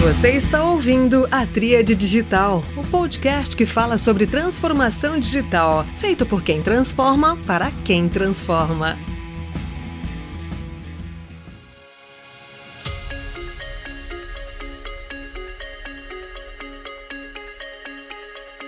Você está ouvindo a Tríade Digital, o podcast que fala sobre transformação digital, feito por quem transforma para quem transforma.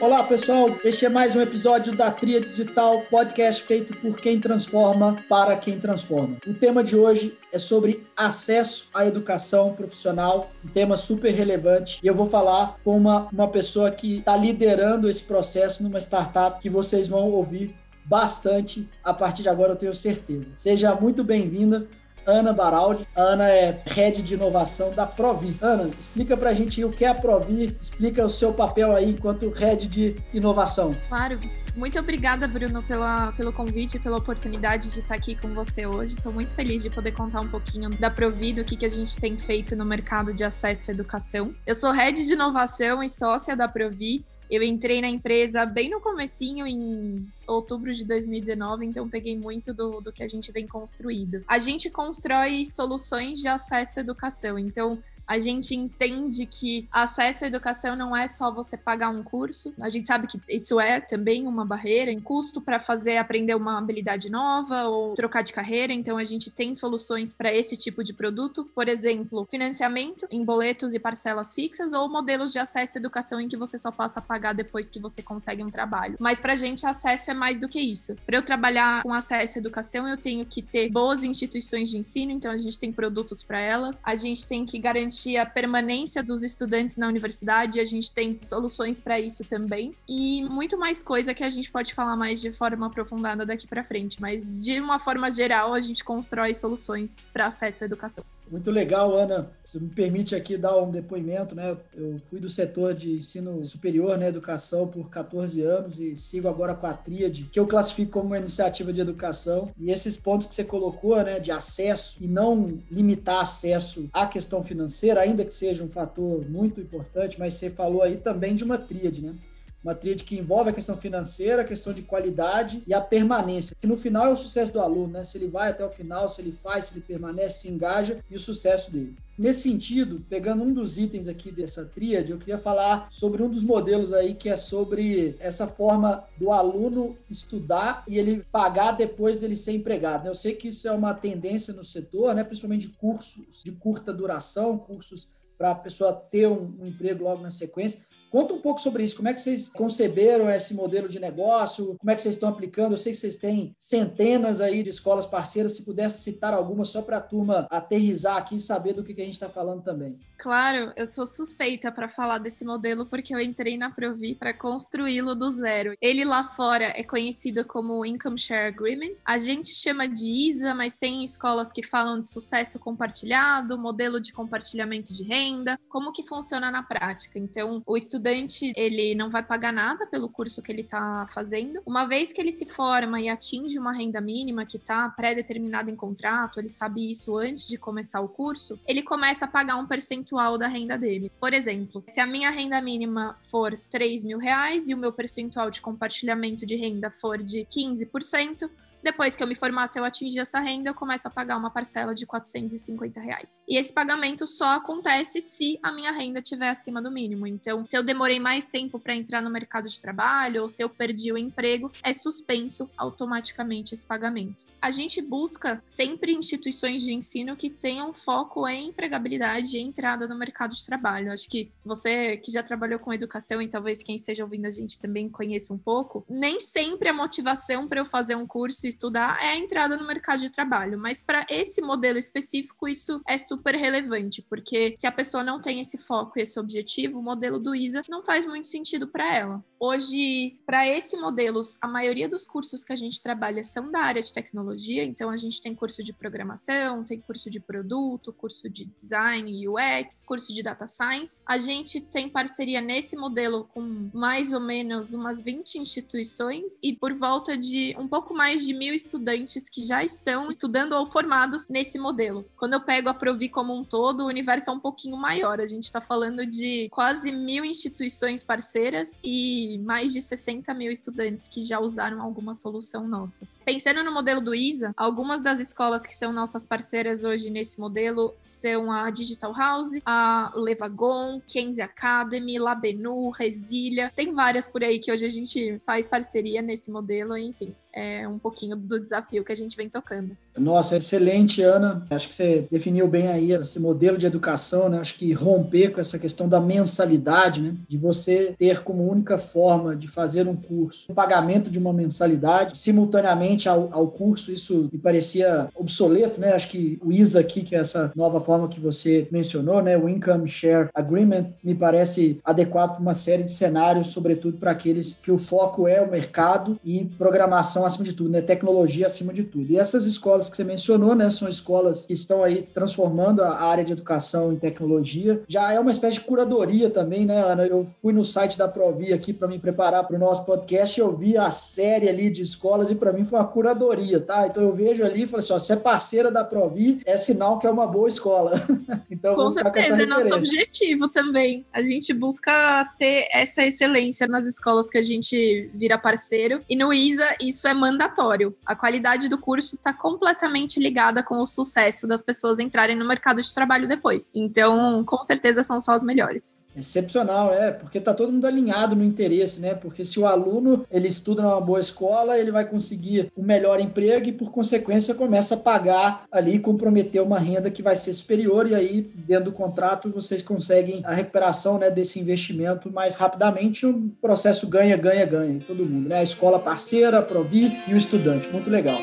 Olá, pessoal. Este é mais um episódio da Tria Digital, podcast feito por quem transforma para quem transforma. O tema de hoje é sobre acesso à educação profissional, um tema super relevante. E eu vou falar com uma, uma pessoa que está liderando esse processo numa startup que vocês vão ouvir bastante a partir de agora, eu tenho certeza. Seja muito bem-vinda. Ana Baraldi. A Ana é head de inovação da Provi. Ana, explica pra gente o que é a Provi, explica o seu papel aí enquanto head de inovação. Claro. Muito obrigada, Bruno, pela, pelo convite, pela oportunidade de estar aqui com você hoje. Estou muito feliz de poder contar um pouquinho da Provi, do que, que a gente tem feito no mercado de acesso à educação. Eu sou head de inovação e sócia da Provi. Eu entrei na empresa bem no comecinho, em outubro de 2019, então peguei muito do, do que a gente vem construído. A gente constrói soluções de acesso à educação, então a gente entende que acesso à educação não é só você pagar um curso. A gente sabe que isso é também uma barreira em custo para fazer aprender uma habilidade nova ou trocar de carreira. Então a gente tem soluções para esse tipo de produto, por exemplo, financiamento em boletos e parcelas fixas ou modelos de acesso à educação em que você só passa a pagar depois que você consegue um trabalho. Mas para a gente acesso é mais do que isso. Para eu trabalhar com acesso à educação, eu tenho que ter boas instituições de ensino, então a gente tem produtos para elas. A gente tem que garantir garantir a permanência dos estudantes na universidade, a gente tem soluções para isso também. E muito mais coisa que a gente pode falar mais de forma aprofundada daqui para frente, mas de uma forma geral, a gente constrói soluções para acesso à educação. Muito legal, Ana. Você me permite aqui dar um depoimento, né? Eu fui do setor de ensino superior, né, educação por 14 anos e sigo agora com a Tríade, que eu classifico como uma iniciativa de educação. E esses pontos que você colocou, né, de acesso e não limitar acesso à questão financeira, ainda que seja um fator muito importante, mas você falou aí também de uma tríade, né? Uma tríade que envolve a questão financeira, a questão de qualidade e a permanência, que no final é o sucesso do aluno, né? Se ele vai até o final, se ele faz, se ele permanece, se engaja e o sucesso dele. Nesse sentido, pegando um dos itens aqui dessa tríade, eu queria falar sobre um dos modelos aí que é sobre essa forma do aluno estudar e ele pagar depois dele ser empregado. Eu sei que isso é uma tendência no setor, né? principalmente de cursos de curta duração, cursos para a pessoa ter um, um emprego logo na sequência. Conta um pouco sobre isso. Como é que vocês conceberam esse modelo de negócio? Como é que vocês estão aplicando? Eu sei que vocês têm centenas aí de escolas parceiras. Se pudesse citar alguma só para a turma aterrizar aqui e saber do que, que a gente está falando também. Claro, eu sou suspeita para falar desse modelo porque eu entrei na Provi para construí-lo do zero. Ele lá fora é conhecido como Income Share Agreement. A gente chama de ISA, mas tem escolas que falam de sucesso compartilhado, modelo de compartilhamento de renda, como que funciona na prática. Então, o estudante estudante ele não vai pagar nada pelo curso que ele está fazendo. Uma vez que ele se forma e atinge uma renda mínima que está pré-determinada em contrato, ele sabe isso antes de começar o curso, ele começa a pagar um percentual da renda dele. Por exemplo, se a minha renda mínima for 3 mil reais e o meu percentual de compartilhamento de renda for de 15%, depois que eu me formar, se eu atingir essa renda, eu começo a pagar uma parcela de 450 reais. E esse pagamento só acontece se a minha renda estiver acima do mínimo. Então, se eu demorei mais tempo para entrar no mercado de trabalho ou se eu perdi o emprego, é suspenso automaticamente esse pagamento. A gente busca sempre instituições de ensino que tenham foco em empregabilidade e entrada no mercado de trabalho. Acho que você que já trabalhou com educação e talvez quem esteja ouvindo a gente também conheça um pouco, nem sempre a motivação para eu fazer um curso estudar é a entrada no mercado de trabalho. Mas para esse modelo específico, isso é super relevante, porque se a pessoa não tem esse foco e esse objetivo, o modelo do ISA não faz muito sentido para ela. Hoje, para esse modelo, a maioria dos cursos que a gente trabalha são da área de tecnologia, então a gente tem curso de programação, tem curso de produto, curso de design UX, curso de data science. A gente tem parceria nesse modelo com mais ou menos umas 20 instituições e por volta de um pouco mais de mil estudantes que já estão estudando ou formados nesse modelo. Quando eu pego a Provi como um todo, o universo é um pouquinho maior. A gente está falando de quase mil instituições parceiras e mais de 60 mil estudantes que já usaram alguma solução nossa. Pensando no modelo do ISA, algumas das escolas que são nossas parceiras hoje nesse modelo são a Digital House, a Levagon, Kenzie Academy, Labenu, Resília. Tem várias por aí que hoje a gente faz parceria nesse modelo, enfim, é um pouquinho do desafio que a gente vem tocando. Nossa, excelente, Ana. Acho que você definiu bem aí esse modelo de educação, né? Acho que romper com essa questão da mensalidade, né? De você ter como única forma de fazer um curso o pagamento de uma mensalidade simultaneamente ao, ao curso, isso me parecia obsoleto, né? Acho que o ISA aqui, que é essa nova forma que você mencionou, né? O Income Share Agreement, me parece adequado para uma série de cenários, sobretudo para aqueles que o foco é o mercado e programação acima de tudo, né? Tecnologia acima de tudo. E essas escolas que você mencionou, né? São escolas que estão aí transformando a área de educação em tecnologia. Já é uma espécie de curadoria também, né, Ana? Eu fui no site da Provi aqui para me preparar para o nosso podcast e eu vi a série ali de escolas e para mim foi uma curadoria, tá? Então eu vejo ali e falo assim, ó, se é parceira da Provi, é sinal que é uma boa escola. então, com certeza, com é nosso objetivo também. A gente busca ter essa excelência nas escolas que a gente vira parceiro e no ISA isso é mandatório. A qualidade do curso está completamente ligada com o sucesso das pessoas entrarem no mercado de trabalho depois. Então, com certeza são só as melhores. Excepcional, é, porque tá todo mundo alinhado no interesse, né? Porque se o aluno ele estuda numa boa escola, ele vai conseguir o um melhor emprego e, por consequência, começa a pagar ali, comprometer uma renda que vai ser superior, e aí, dentro do contrato, vocês conseguem a recuperação né, desse investimento mais rapidamente. O processo ganha, ganha, ganha, todo mundo, né? A escola parceira, a Provi e o estudante. Muito legal.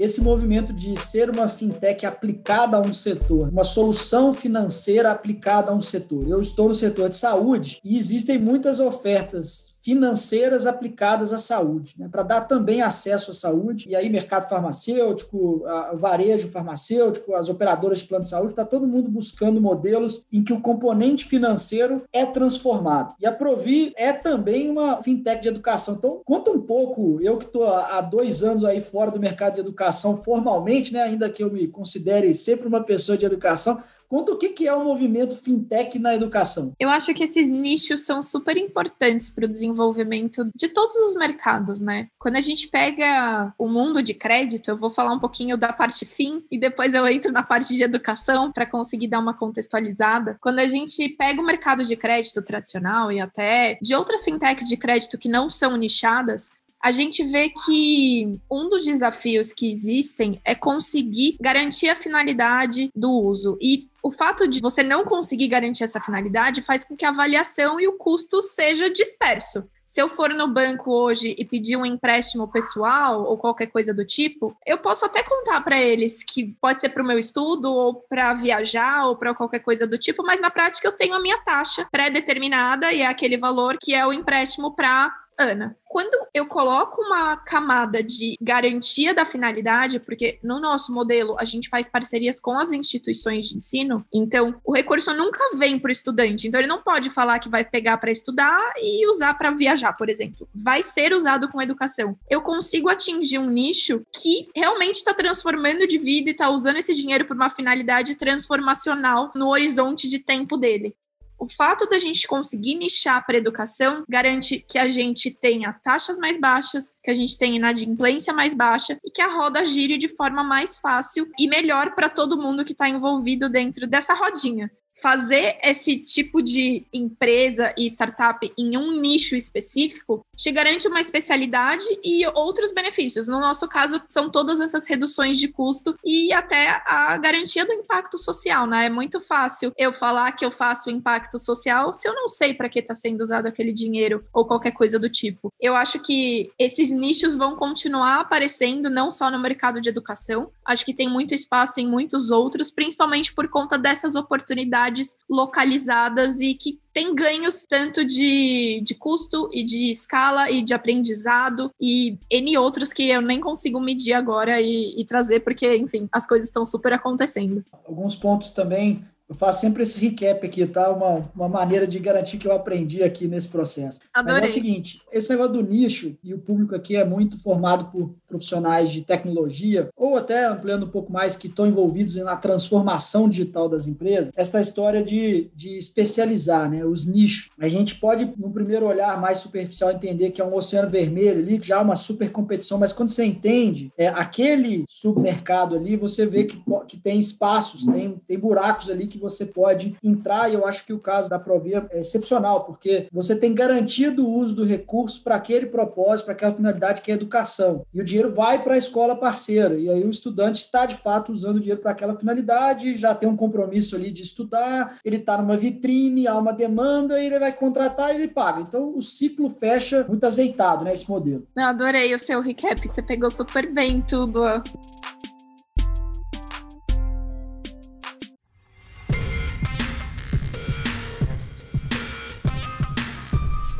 Esse movimento de ser uma fintech aplicada a um setor, uma solução financeira aplicada a um setor. Eu estou no setor de saúde e existem muitas ofertas financeiras aplicadas à saúde, né, para dar também acesso à saúde. E aí, mercado farmacêutico, o varejo farmacêutico, as operadoras de plano de saúde, está todo mundo buscando modelos em que o componente financeiro é transformado. E a Provi é também uma fintech de educação. Então, conta um pouco, eu que estou há dois anos aí fora do mercado de educação formalmente, né, ainda que eu me considere sempre uma pessoa de educação, Conta o que é o movimento fintech na educação. Eu acho que esses nichos são super importantes para o desenvolvimento de todos os mercados, né? Quando a gente pega o mundo de crédito, eu vou falar um pouquinho da parte fim e depois eu entro na parte de educação para conseguir dar uma contextualizada. Quando a gente pega o mercado de crédito tradicional e até de outras fintechs de crédito que não são nichadas, a gente vê que um dos desafios que existem é conseguir garantir a finalidade do uso. E o fato de você não conseguir garantir essa finalidade faz com que a avaliação e o custo seja disperso. Se eu for no banco hoje e pedir um empréstimo pessoal ou qualquer coisa do tipo, eu posso até contar para eles que pode ser para o meu estudo ou para viajar ou para qualquer coisa do tipo, mas na prática eu tenho a minha taxa pré-determinada e é aquele valor que é o empréstimo para Ana, quando eu coloco uma camada de garantia da finalidade, porque no nosso modelo a gente faz parcerias com as instituições de ensino, então o recurso nunca vem para o estudante. Então ele não pode falar que vai pegar para estudar e usar para viajar, por exemplo. Vai ser usado com educação. Eu consigo atingir um nicho que realmente está transformando de vida e está usando esse dinheiro por uma finalidade transformacional no horizonte de tempo dele o fato da gente conseguir nichar para educação garante que a gente tenha taxas mais baixas, que a gente tenha inadimplência mais baixa e que a roda gire de forma mais fácil e melhor para todo mundo que está envolvido dentro dessa rodinha fazer esse tipo de empresa e startup em um nicho específico te garante uma especialidade e outros benefícios. No nosso caso, são todas essas reduções de custo e até a garantia do impacto social, né? É muito fácil eu falar que eu faço impacto social se eu não sei para que está sendo usado aquele dinheiro ou qualquer coisa do tipo. Eu acho que esses nichos vão continuar aparecendo não só no mercado de educação, acho que tem muito espaço em muitos outros, principalmente por conta dessas oportunidades localizadas e que tem ganhos tanto de, de custo e de escala e de aprendizado e N outros que eu nem consigo medir agora e, e trazer, porque, enfim, as coisas estão super acontecendo. Alguns pontos também Eu faço sempre esse recap aqui, tá? Uma, uma maneira de garantir que eu aprendi aqui nesse processo. Adorei. Mas é o seguinte, esse negócio do nicho, e o público aqui é muito formado por profissionais de tecnologia, ou até ampliando um pouco mais, que estão envolvidos na transformação digital das empresas, essa história de, de especializar, né? Os nichos. A gente pode, no primeiro olhar mais superficial, entender que é um oceano vermelho ali, que já é uma super competição, mas quando você entende é, aquele submercado ali, você vê que, que tem espaços, tem, tem buracos ali que você pode entrar, e eu acho que o caso da Provia é excepcional, porque você tem garantido o uso do recurso para aquele propósito, para aquela finalidade que é educação. E o dinheiro vai para a escola parceira, e aí o estudante está de fato usando o dinheiro para aquela finalidade, já tem um compromisso ali de estudar, ele está numa vitrine, há uma demanda, e ele vai contratar e ele paga. Então o ciclo fecha muito azeitado, né, esse modelo. Eu adorei o seu recap, você pegou super bem tudo.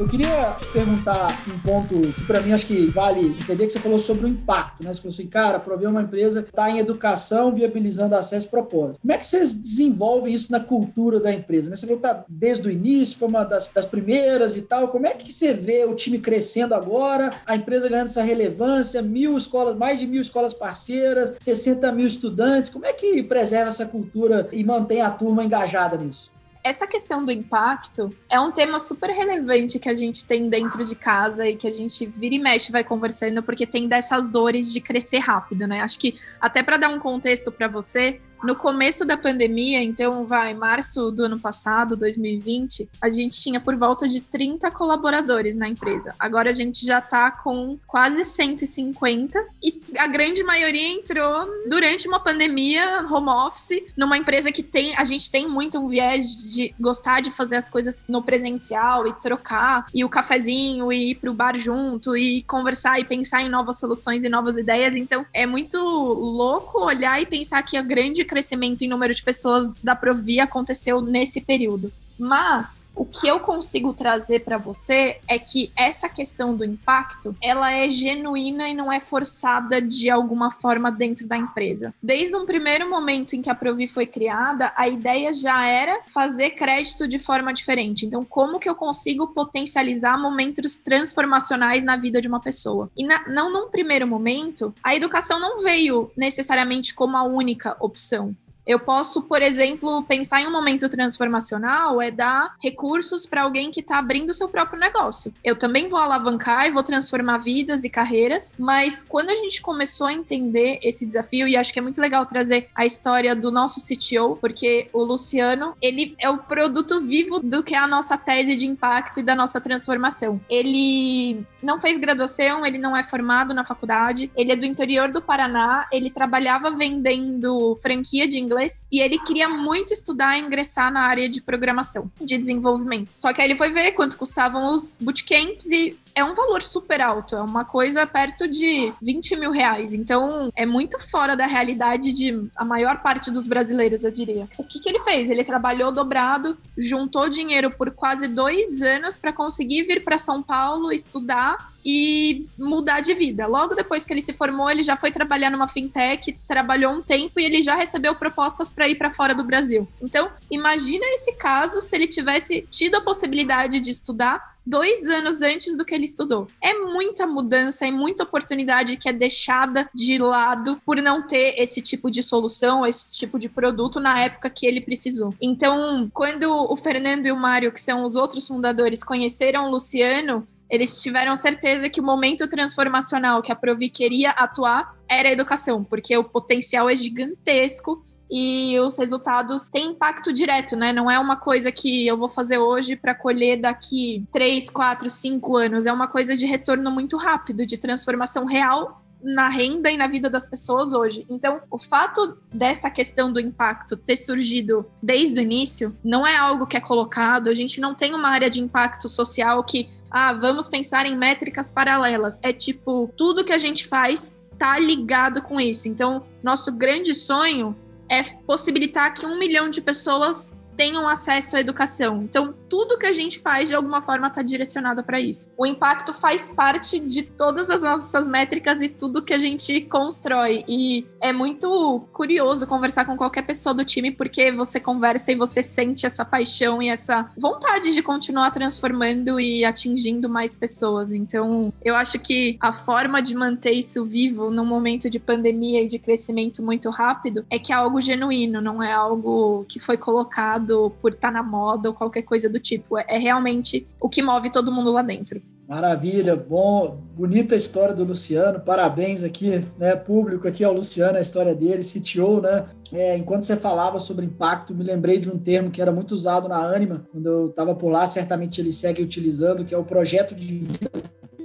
Eu queria perguntar um ponto que para mim acho que vale entender que você falou sobre o impacto, né? Você falou assim, cara, Provê é uma empresa está em educação, viabilizando acesso e propósito. Como é que vocês desenvolvem isso na cultura da empresa? Né? Você falou que tá desde o início, foi uma das, das primeiras e tal. Como é que você vê o time crescendo agora, a empresa ganhando essa relevância, mil escolas, mais de mil escolas parceiras, 60 mil estudantes? Como é que preserva essa cultura e mantém a turma engajada nisso? Essa questão do impacto é um tema super relevante que a gente tem dentro de casa e que a gente vira e mexe vai conversando porque tem dessas dores de crescer rápido, né? Acho que até para dar um contexto para você, no começo da pandemia, então vai, março do ano passado, 2020, a gente tinha por volta de 30 colaboradores na empresa. Agora a gente já tá com quase 150 e a grande maioria entrou durante uma pandemia, home office, numa empresa que tem, a gente tem muito um viés de gostar de fazer as coisas no presencial e trocar, e o cafezinho, e ir pro bar junto, e conversar e pensar em novas soluções e novas ideias. Então é muito louco olhar e pensar que a grande crescimento em número de pessoas da Provi aconteceu nesse período. Mas o que eu consigo trazer para você é que essa questão do impacto, ela é genuína e não é forçada de alguma forma dentro da empresa. Desde um primeiro momento em que a Provi foi criada, a ideia já era fazer crédito de forma diferente. Então, como que eu consigo potencializar momentos transformacionais na vida de uma pessoa? E na, não num primeiro momento, a educação não veio necessariamente como a única opção. Eu posso, por exemplo, pensar em um momento transformacional é dar recursos para alguém que está abrindo o seu próprio negócio. Eu também vou alavancar e vou transformar vidas e carreiras, mas quando a gente começou a entender esse desafio, e acho que é muito legal trazer a história do nosso CTO, porque o Luciano, ele é o produto vivo do que é a nossa tese de impacto e da nossa transformação. Ele não fez graduação, ele não é formado na faculdade, ele é do interior do Paraná, ele trabalhava vendendo franquia de inglês e ele queria muito estudar e ingressar na área de programação, de desenvolvimento. Só que aí ele foi ver quanto custavam os bootcamps e é um valor super alto, é uma coisa perto de 20 mil reais. Então, é muito fora da realidade de a maior parte dos brasileiros, eu diria. O que, que ele fez? Ele trabalhou dobrado, juntou dinheiro por quase dois anos para conseguir vir para São Paulo estudar e mudar de vida. Logo depois que ele se formou, ele já foi trabalhar numa fintech, trabalhou um tempo e ele já recebeu propostas para ir para fora do Brasil. Então, imagina esse caso se ele tivesse tido a possibilidade de estudar dois anos antes do que ele estudou. É muita mudança, é muita oportunidade que é deixada de lado por não ter esse tipo de solução, esse tipo de produto na época que ele precisou. Então, quando o Fernando e o Mário, que são os outros fundadores, conheceram o Luciano, eles tiveram certeza que o momento transformacional que a Provi queria atuar era a educação, porque o potencial é gigantesco e os resultados têm impacto direto, né? Não é uma coisa que eu vou fazer hoje para colher daqui 3, 4, 5 anos. É uma coisa de retorno muito rápido, de transformação real na renda e na vida das pessoas hoje. Então, o fato dessa questão do impacto ter surgido desde o início não é algo que é colocado. A gente não tem uma área de impacto social que, ah, vamos pensar em métricas paralelas. É tipo, tudo que a gente faz tá ligado com isso. Então, nosso grande sonho é possibilitar que um milhão de pessoas tenham acesso à educação. Então, tudo que a gente faz, de alguma forma, está direcionado para isso. O impacto faz parte de todas as nossas métricas e tudo que a gente constrói. E é muito curioso conversar com qualquer pessoa do time, porque você conversa e você sente essa paixão e essa vontade de continuar transformando e atingindo mais pessoas. Então, eu acho que a forma de manter isso vivo num momento de pandemia e de crescimento muito rápido é que é algo genuíno, não é algo que foi colocado por estar tá na moda ou qualquer coisa do tipo. É, é realmente o que move todo mundo lá dentro. Maravilha, bom, bonita história do Luciano, parabéns aqui, né, público aqui ao Luciano, a história dele, CTO, né, é, enquanto você falava sobre impacto, me lembrei de um termo que era muito usado na Anima, quando eu estava por lá, certamente ele segue utilizando, que é o projeto de vida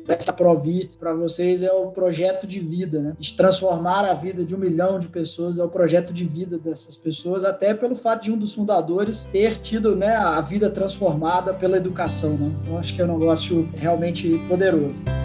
essa Provi para vocês é o projeto de vida, né? De transformar a vida de um milhão de pessoas é o projeto de vida dessas pessoas, até pelo fato de um dos fundadores ter tido né, a vida transformada pela educação, né? Então acho que é um negócio realmente poderoso.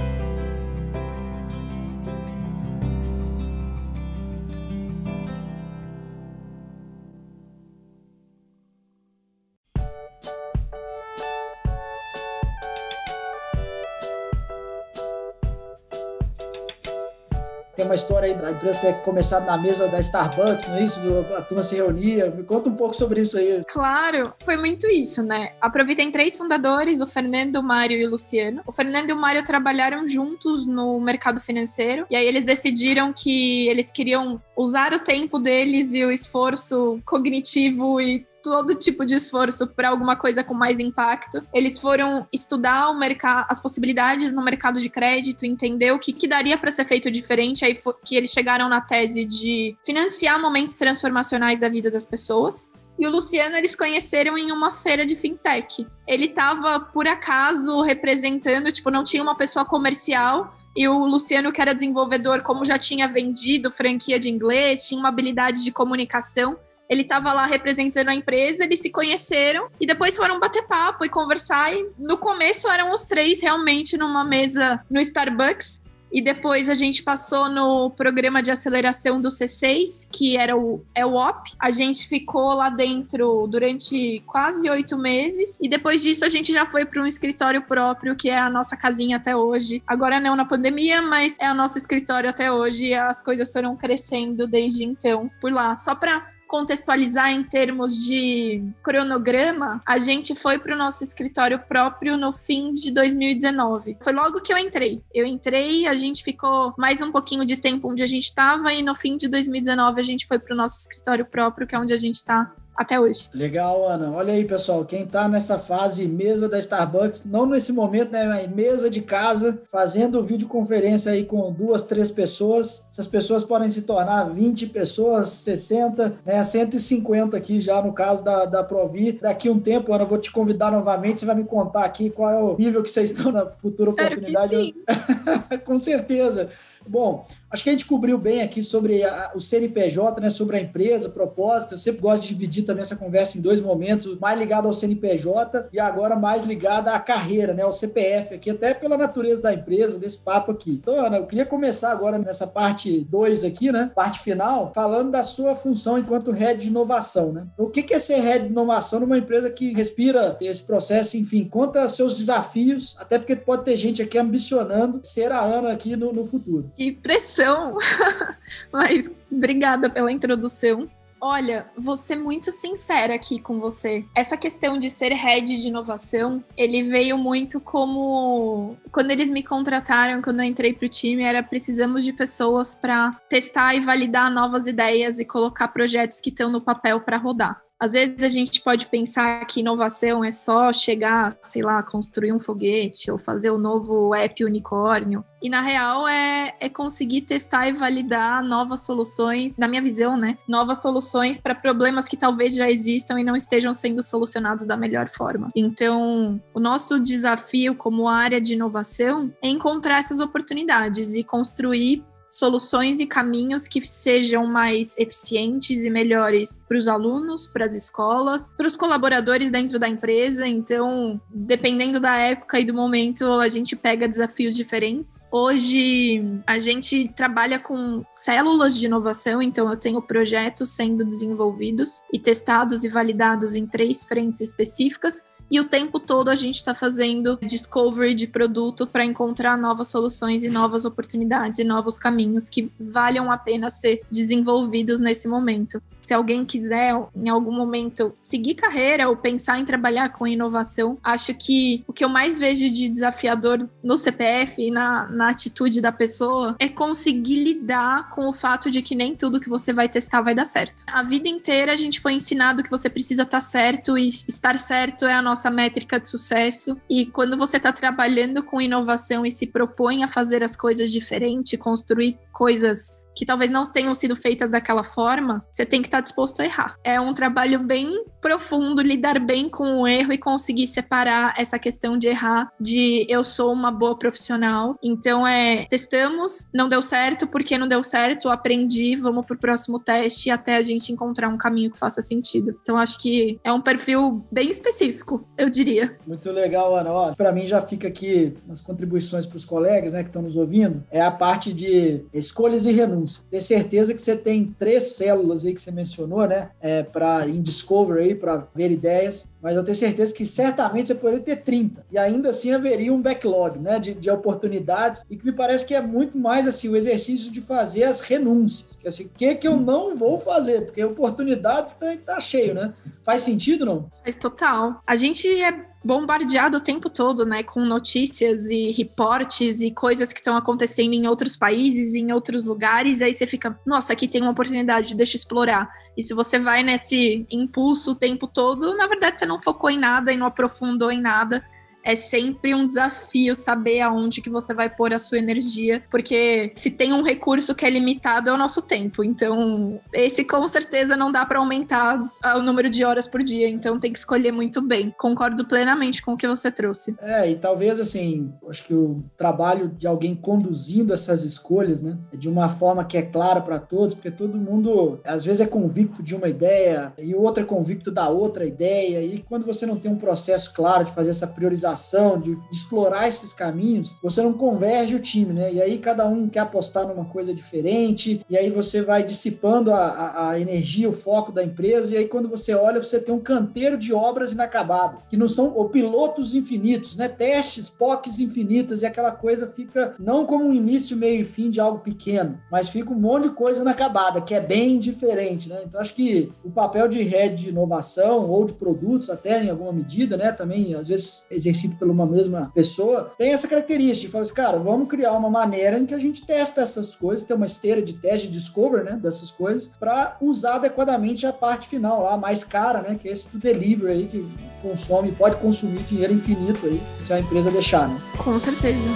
Uma história aí da empresa ter começado na mesa da Starbucks, não é isso? A turma se reunia. Me conta um pouco sobre isso aí. Claro, foi muito isso, né? A Provi tem três fundadores, o Fernando, o Mário e o Luciano. O Fernando e o Mário trabalharam juntos no mercado financeiro, e aí eles decidiram que eles queriam usar o tempo deles e o esforço cognitivo e todo tipo de esforço para alguma coisa com mais impacto. Eles foram estudar o mercado, as possibilidades no mercado de crédito, entender o que, que daria para ser feito diferente, aí que eles chegaram na tese de financiar momentos transformacionais da vida das pessoas. E o Luciano eles conheceram em uma feira de fintech. Ele estava por acaso representando, tipo, não tinha uma pessoa comercial, e o Luciano, que era desenvolvedor, como já tinha vendido franquia de inglês, tinha uma habilidade de comunicação, ele estava lá representando a empresa, eles se conheceram e depois foram bater papo e conversar. E no começo eram os três realmente numa mesa no Starbucks. E depois a gente passou no programa de aceleração do C6, que era o ELOP. A gente ficou lá dentro durante quase oito meses. E depois disso a gente já foi para um escritório próprio, que é a nossa casinha até hoje. Agora não na pandemia, mas é o nosso escritório até hoje. E as coisas foram crescendo desde então por lá. Só para contextualizar em termos de cronograma, a gente foi para o nosso escritório próprio no fim de 2019. Foi logo que eu entrei. Eu entrei, a gente ficou mais um pouquinho de tempo onde a gente estava e no fim de 2019 a gente foi para o nosso escritório próprio, que é onde a gente está até hoje. Legal, Ana. Olha aí, pessoal, quem está nessa fase mesa da Starbucks, não nesse momento, né, mas mesa de casa, fazendo videoconferência aí com duas, três pessoas. Essas pessoas podem se tornar 20 pessoas, 60, né, 150 aqui já no caso da, da Provi. Daqui um tempo, Ana, eu vou te convidar novamente, você vai me contar aqui qual é o nível que vocês estão na futura oportunidade. com certeza. Bom, acho que a gente cobriu bem aqui sobre a, o CNPJ, né, sobre a empresa, propósito. Eu sempre gosto de dividir também essa conversa em dois momentos, mais ligado ao CNPJ e agora mais ligada à carreira, né, ao CPF aqui, até pela natureza da empresa, desse papo aqui. Então, Ana, eu queria começar agora nessa parte 2 aqui, né, parte final, falando da sua função enquanto head de inovação, né? O que é ser head de inovação numa empresa que respira esse processo, enfim, conta seus desafios, até porque pode ter gente aqui ambicionando ser a Ana aqui no, no futuro. Que pressão! Mas obrigada pela introdução. Olha, vou ser muito sincera aqui com você. Essa questão de ser head de inovação, ele veio muito como quando eles me contrataram, quando eu entrei o time, era precisamos de pessoas para testar e validar novas ideias e colocar projetos que estão no papel para rodar. Às vezes a gente pode pensar que inovação é só chegar, sei lá, construir um foguete ou fazer o um novo app unicórnio. E na real é, é conseguir testar e validar novas soluções, na minha visão, né? Novas soluções para problemas que talvez já existam e não estejam sendo solucionados da melhor forma. Então, o nosso desafio como área de inovação é encontrar essas oportunidades e construir soluções e caminhos que sejam mais eficientes e melhores para os alunos, para as escolas, para os colaboradores dentro da empresa. Então, dependendo da época e do momento, a gente pega desafios diferentes. Hoje, a gente trabalha com células de inovação, então eu tenho projetos sendo desenvolvidos e testados e validados em três frentes específicas e o tempo todo a gente está fazendo discovery de produto para encontrar novas soluções e novas oportunidades e novos caminhos que valham a pena ser desenvolvidos nesse momento se alguém quiser em algum momento seguir carreira ou pensar em trabalhar com inovação, acho que o que eu mais vejo de desafiador no CPF e na, na atitude da pessoa é conseguir lidar com o fato de que nem tudo que você vai testar vai dar certo. A vida inteira a gente foi ensinado que você precisa estar tá certo e estar certo é a nossa métrica de sucesso. E quando você está trabalhando com inovação e se propõe a fazer as coisas diferentes, construir coisas que talvez não tenham sido feitas daquela forma, você tem que estar disposto a errar. É um trabalho bem profundo lidar bem com o erro e conseguir separar essa questão de errar de eu sou uma boa profissional. Então é testamos, não deu certo, porque não deu certo, aprendi, vamos pro próximo teste até a gente encontrar um caminho que faça sentido. Então acho que é um perfil bem específico, eu diria. Muito legal, Ana. Para mim já fica aqui umas contribuições para os colegas, né, que estão nos ouvindo, é a parte de escolhas e renúncias renúncia. Ter certeza que você tem três células aí que você mencionou, né? É, para em Discovery para ver ideias, mas eu tenho certeza que certamente você poderia ter 30 e ainda assim haveria um backlog, né? De, de oportunidades e que me parece que é muito mais assim o exercício de fazer as renúncias, que assim, o que que eu não vou fazer, porque oportunidades tá, tá cheio, né? Faz sentido não? Faz total. A gente é bombardeado o tempo todo, né, com notícias e reportes e coisas que estão acontecendo em outros países, em outros lugares, e aí você fica, nossa, aqui tem uma oportunidade, deixa eu explorar. E se você vai nesse impulso o tempo todo, na verdade você não focou em nada e não aprofundou em nada é sempre um desafio saber aonde que você vai pôr a sua energia, porque se tem um recurso que é limitado é o nosso tempo. Então, esse com certeza não dá para aumentar o número de horas por dia, então tem que escolher muito bem. Concordo plenamente com o que você trouxe. É, e talvez assim, acho que o trabalho de alguém conduzindo essas escolhas, né, de uma forma que é clara para todos, porque todo mundo às vezes é convicto de uma ideia e o outro é convicto da outra ideia, e quando você não tem um processo claro de fazer essa priorização de, de, explorar esses caminhos, você não converge o time, né? E aí cada um quer apostar numa coisa diferente, e aí você vai dissipando a, a, a energia, o foco da empresa, e aí quando você olha, você tem um canteiro de obras inacabadas, que não são ou pilotos infinitos, né? Testes, POCs infinitas, e aquela coisa fica não como um início, meio e fim de algo pequeno, mas fica um monte de coisa inacabada, que é bem diferente, né? Então acho que o papel de head de inovação ou de produtos, até em alguma medida, né? Também às vezes exercido exercido por uma mesma pessoa, tem essa característica de falar assim, cara, vamos criar uma maneira em que a gente testa essas coisas, tem uma esteira de teste de discover, né, dessas coisas, para usar adequadamente a parte final lá, mais cara, né, que é esse do delivery aí, que consome, pode consumir dinheiro infinito aí, se a empresa deixar, né? Com certeza.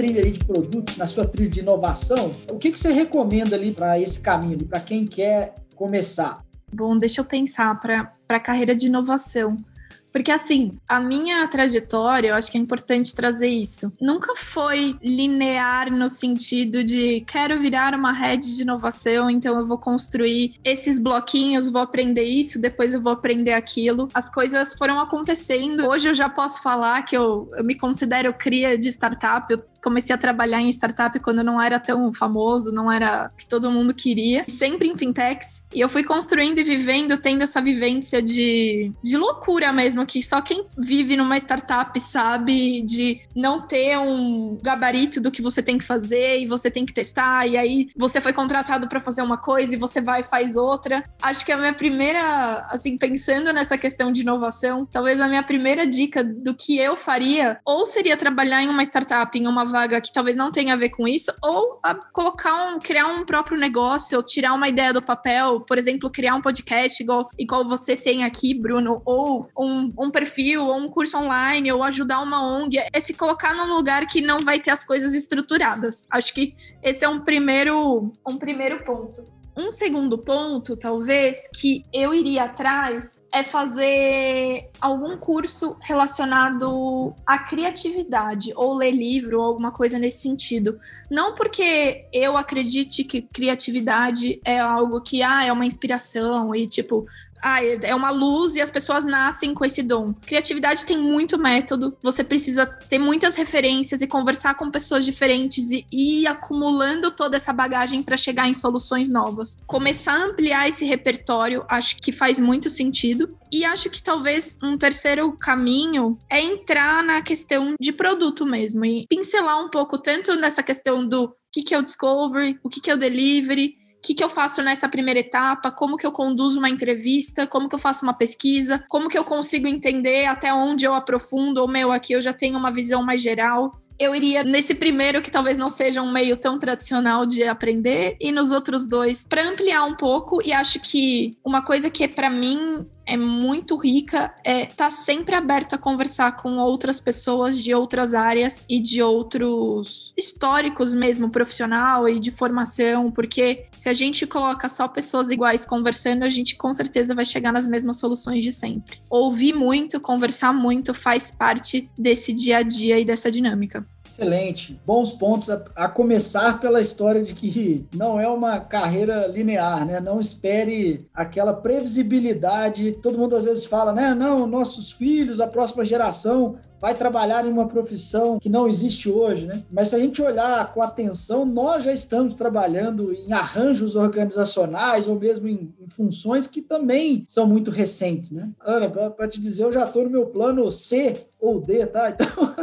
Trilha ali de produto, na sua trilha de inovação, o que, que você recomenda ali para esse caminho, para quem quer começar? Bom, deixa eu pensar para a carreira de inovação. Porque, assim, a minha trajetória, eu acho que é importante trazer isso. Nunca foi linear no sentido de quero virar uma rede de inovação, então eu vou construir esses bloquinhos, vou aprender isso, depois eu vou aprender aquilo. As coisas foram acontecendo. Hoje eu já posso falar que eu, eu me considero cria de startup. Eu comecei a trabalhar em startup quando não era tão famoso, não era que todo mundo queria, sempre em fintechs. E eu fui construindo e vivendo, tendo essa vivência de, de loucura mesmo, que só quem vive numa startup sabe de não ter um gabarito do que você tem que fazer e você tem que testar, e aí você foi contratado para fazer uma coisa e você vai e faz outra. Acho que a minha primeira, assim, pensando nessa questão de inovação, talvez a minha primeira dica do que eu faria, ou seria trabalhar em uma startup, em uma vaga que talvez não tenha a ver com isso, ou colocar um, criar um próprio negócio, ou tirar uma ideia do papel, por exemplo, criar um podcast igual, igual você tem aqui, Bruno, ou um, um perfil, ou um curso online, ou ajudar uma ONG, é se colocar num lugar que não vai ter as coisas estruturadas. Acho que esse é um primeiro, um primeiro ponto. Um segundo ponto, talvez, que eu iria atrás é fazer algum curso relacionado à criatividade, ou ler livro, ou alguma coisa nesse sentido. Não porque eu acredite que criatividade é algo que ah, é uma inspiração e tipo, ah, é uma luz e as pessoas nascem com esse dom. Criatividade tem muito método, você precisa ter muitas referências e conversar com pessoas diferentes e ir acumulando toda essa bagagem para chegar em soluções novas. Começar a ampliar esse repertório, acho que faz muito sentido. E acho que talvez um terceiro caminho é entrar na questão de produto mesmo e pincelar um pouco tanto nessa questão do o que, que é o discovery, o que, que é o delivery, o que, que eu faço nessa primeira etapa, como que eu conduzo uma entrevista, como que eu faço uma pesquisa, como que eu consigo entender até onde eu aprofundo, ou meu, aqui eu já tenho uma visão mais geral. Eu iria nesse primeiro, que talvez não seja um meio tão tradicional de aprender, e nos outros dois, para ampliar um pouco. E acho que uma coisa que para mim é muito rica, é tá sempre aberto a conversar com outras pessoas de outras áreas e de outros históricos mesmo, profissional e de formação, porque se a gente coloca só pessoas iguais conversando, a gente com certeza vai chegar nas mesmas soluções de sempre. Ouvir muito, conversar muito faz parte desse dia a dia e dessa dinâmica. Excelente. Bons pontos, a, a, começar pela história de que não é uma carreira linear, né? Não espere aquela previsibilidade. Todo mundo às vezes fala, né? Não, nossos filhos, a próxima geração vai trabalhar em uma profissão que não existe hoje, né? Mas se a gente olhar com atenção, nós já estamos trabalhando em arranjos organizacionais ou mesmo em, em funções que também são muito recentes, né? Ana, para te dizer, eu já estou no meu plano C ou D, tá? Então,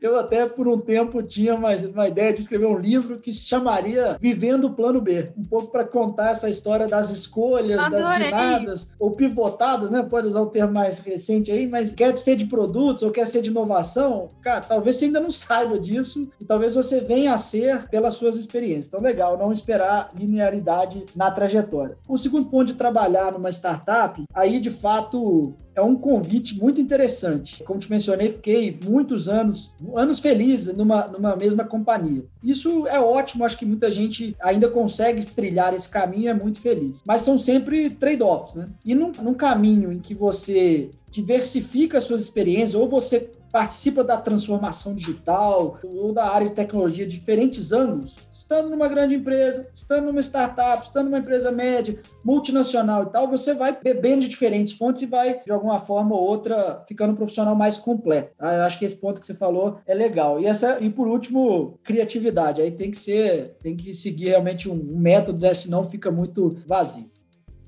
eu até por um tempo tinha uma, uma ideia de escrever um livro que se chamaria Vivendo o Plano B, um pouco para contar essa história das escolhas, Adorei. das guinadas, ou pivotadas, né? Pode usar o termo mais recente aí, mas quer ser de produtos ou quer ser de inovação, cara, talvez você ainda não saiba disso e talvez você venha a ser pelas suas experiências. Então, legal, não esperar linearidade na trajetória. O segundo ponto de trabalhar numa startup, aí de fato é um convite muito interessante. Como te mencionei, fiquei muitos anos, anos felizes numa, numa mesma companhia. Isso é ótimo, acho que muita gente ainda consegue trilhar esse caminho, é muito feliz. Mas são sempre trade-offs, né? E num, num caminho em que você diversifica suas experiências, ou você participa da transformação digital ou da área de tecnologia diferentes ângulos, estando numa grande empresa, estando numa startup, estando numa empresa média, multinacional e tal, você vai bebendo de diferentes fontes e vai, de alguma forma ou outra, ficando um profissional mais completo. Tá? Eu acho que esse ponto que você falou é legal. E, essa, e por último, criatividade. Aí tem que ser, tem que seguir realmente um método, né? senão fica muito vazio.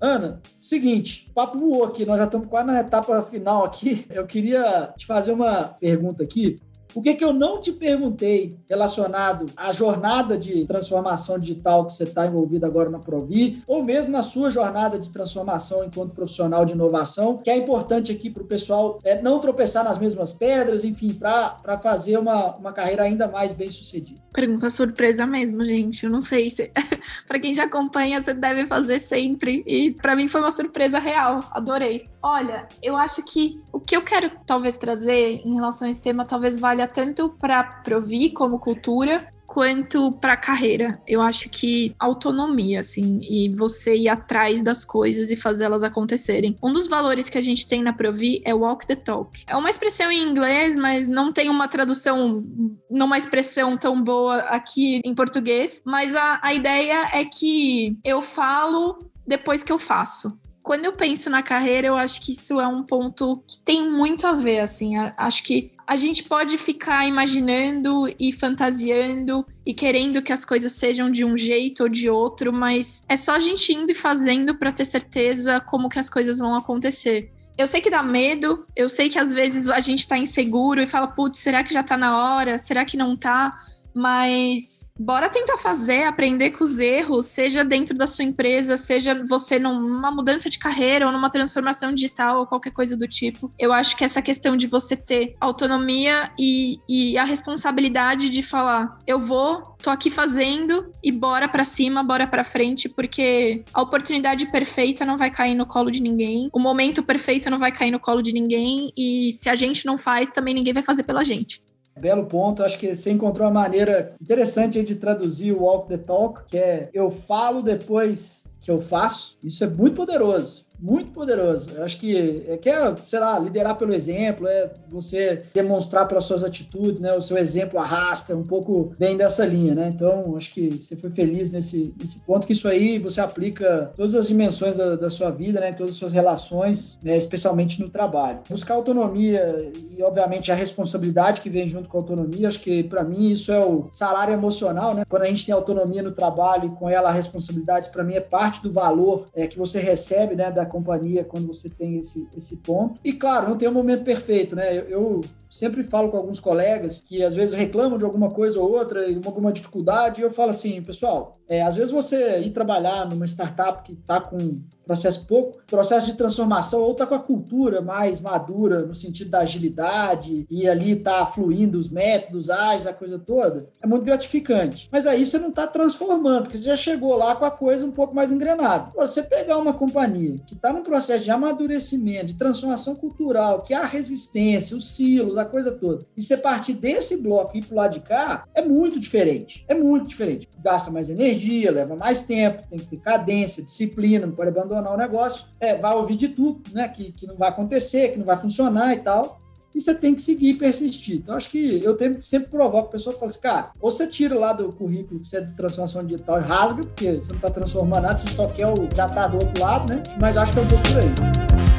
Ana, seguinte, o papo voou aqui, nós já estamos quase na etapa final aqui. Eu queria te fazer uma pergunta aqui. O que, que eu não te perguntei relacionado à jornada de transformação digital que você está envolvido agora na Provi, ou mesmo na sua jornada de transformação enquanto profissional de inovação, que é importante aqui para o pessoal é, não tropeçar nas mesmas pedras, enfim, para fazer uma, uma carreira ainda mais bem sucedida. Pergunta surpresa mesmo, gente. Eu não sei se. para quem já acompanha, você deve fazer sempre. E para mim foi uma surpresa real. Adorei. Olha, eu acho que o que eu quero talvez trazer em relação a esse tema talvez valha tanto para Provi como cultura, quanto para carreira. Eu acho que autonomia, assim, e você ir atrás das coisas e fazê-las acontecerem. Um dos valores que a gente tem na Provi é walk the talk. É uma expressão em inglês, mas não tem uma tradução numa expressão tão boa aqui em português. Mas a, a ideia é que eu falo depois que eu faço quando eu penso na carreira, eu acho que isso é um ponto que tem muito a ver, assim. Acho que a gente pode ficar imaginando e fantasiando e querendo que as coisas sejam de um jeito ou de outro, mas é só a gente indo e fazendo para ter certeza como que as coisas vão acontecer. Eu sei que dá medo, eu sei que às vezes a gente tá inseguro e fala, putz, será que já tá na hora? Será que não tá? Mas bora tentar fazer, aprender com os erros, seja dentro da sua empresa, seja você numa mudança de carreira ou numa transformação digital ou qualquer coisa do tipo. Eu acho que essa questão de você ter autonomia e, e a responsabilidade de falar, eu vou, tô aqui fazendo e bora para cima, bora para frente, porque a oportunidade perfeita não vai cair no colo de ninguém, o momento perfeito não vai cair no colo de ninguém e se a gente não faz, também ninguém vai fazer pela gente. Belo ponto. Acho que você encontrou uma maneira interessante de traduzir o walk the talk, que é eu falo depois que eu faço, isso é muito poderoso muito poderoso. Eu acho que é, que é, sei lá, liderar pelo exemplo, é você demonstrar pelas suas atitudes, né? O seu exemplo arrasta um pouco bem dessa linha, né? Então, acho que você foi feliz nesse, nesse ponto, que isso aí você aplica todas as dimensões da, da sua vida, né? Todas as suas relações, né? especialmente no trabalho. Buscar autonomia e, obviamente, a responsabilidade que vem junto com a autonomia, acho que para mim isso é o salário emocional, né? Quando a gente tem autonomia no trabalho e com ela a responsabilidade, para mim é parte do valor é, que você recebe, né? Da companhia quando você tem esse, esse ponto. E claro, não tem um momento perfeito, né? Eu, eu sempre falo com alguns colegas que às vezes reclamam de alguma coisa ou outra, alguma dificuldade, e eu falo assim, pessoal, é, às vezes você ir trabalhar numa startup que está com processo pouco, processo de transformação, ou está com a cultura mais madura no sentido da agilidade, e ali está fluindo os métodos ágeis, a coisa toda, é muito gratificante. Mas aí você não está transformando, porque você já chegou lá com a coisa um pouco mais engrenada. Você pegar uma companhia que está no processo de amadurecimento, de transformação cultural, que há resistência, os silos, a coisa toda. E você partir desse bloco e ir pro lado de cá, é muito diferente. É muito diferente. Gasta mais energia, leva mais tempo, tem que ter cadência, disciplina, não pode abandonar o negócio. É, vai ouvir de tudo, né? Que, que não vai acontecer, que não vai funcionar e tal e você tem que seguir e persistir. Então, acho que eu sempre provoco a pessoa e falo assim, cara, ou você tira lá do currículo que você é de transformação digital e rasga, porque você não está transformando nada, você só quer o já tá do outro lado, né? Mas acho que é um pouco por aí.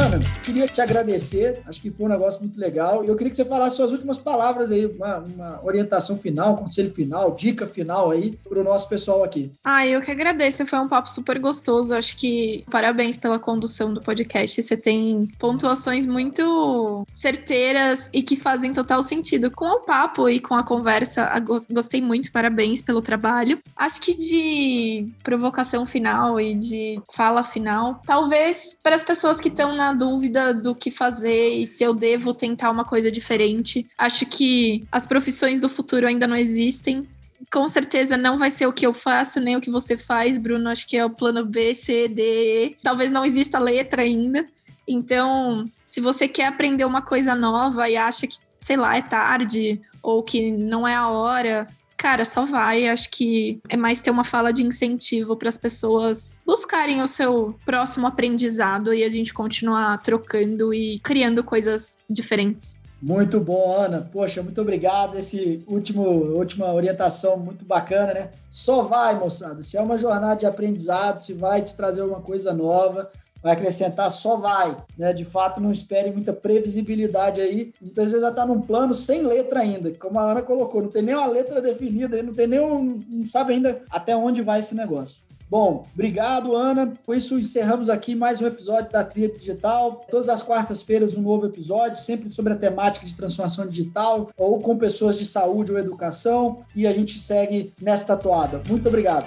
Ana, queria te agradecer, acho que foi um negócio muito legal. E eu queria que você falasse suas últimas palavras aí, uma, uma orientação final, conselho final, dica final aí para o nosso pessoal aqui. Ah, eu que agradeço, foi um papo super gostoso. Acho que parabéns pela condução do podcast. Você tem pontuações muito certeiras e que fazem total sentido com o papo e com a conversa. Gostei muito, parabéns pelo trabalho. Acho que de provocação final e de fala final, talvez para as pessoas que estão na dúvida do que fazer e se eu devo tentar uma coisa diferente. Acho que as profissões do futuro ainda não existem. Com certeza não vai ser o que eu faço, nem o que você faz, Bruno. Acho que é o plano B, C, D, E. Talvez não exista letra ainda. Então, se você quer aprender uma coisa nova e acha que, sei lá, é tarde ou que não é a hora, cara, só vai. Acho que é mais ter uma fala de incentivo para as pessoas buscarem o seu próximo aprendizado e a gente continuar trocando e criando coisas diferentes. Muito bom, Ana. Poxa, muito obrigado. Esse último, última orientação muito bacana, né? Só vai, moçada. Se é uma jornada de aprendizado, se vai te trazer alguma coisa nova, vai acrescentar, só vai. Né? De fato, não espere muita previsibilidade aí. Muitas vezes já está num plano sem letra ainda, como a Ana colocou, não tem nem uma letra definida, não tem nem um, não sabe ainda até onde vai esse negócio. Bom, obrigado, Ana. Com isso, encerramos aqui mais um episódio da Tria Digital. Todas as quartas-feiras, um novo episódio, sempre sobre a temática de transformação digital ou com pessoas de saúde ou educação. E a gente segue nesta toada. Muito obrigado.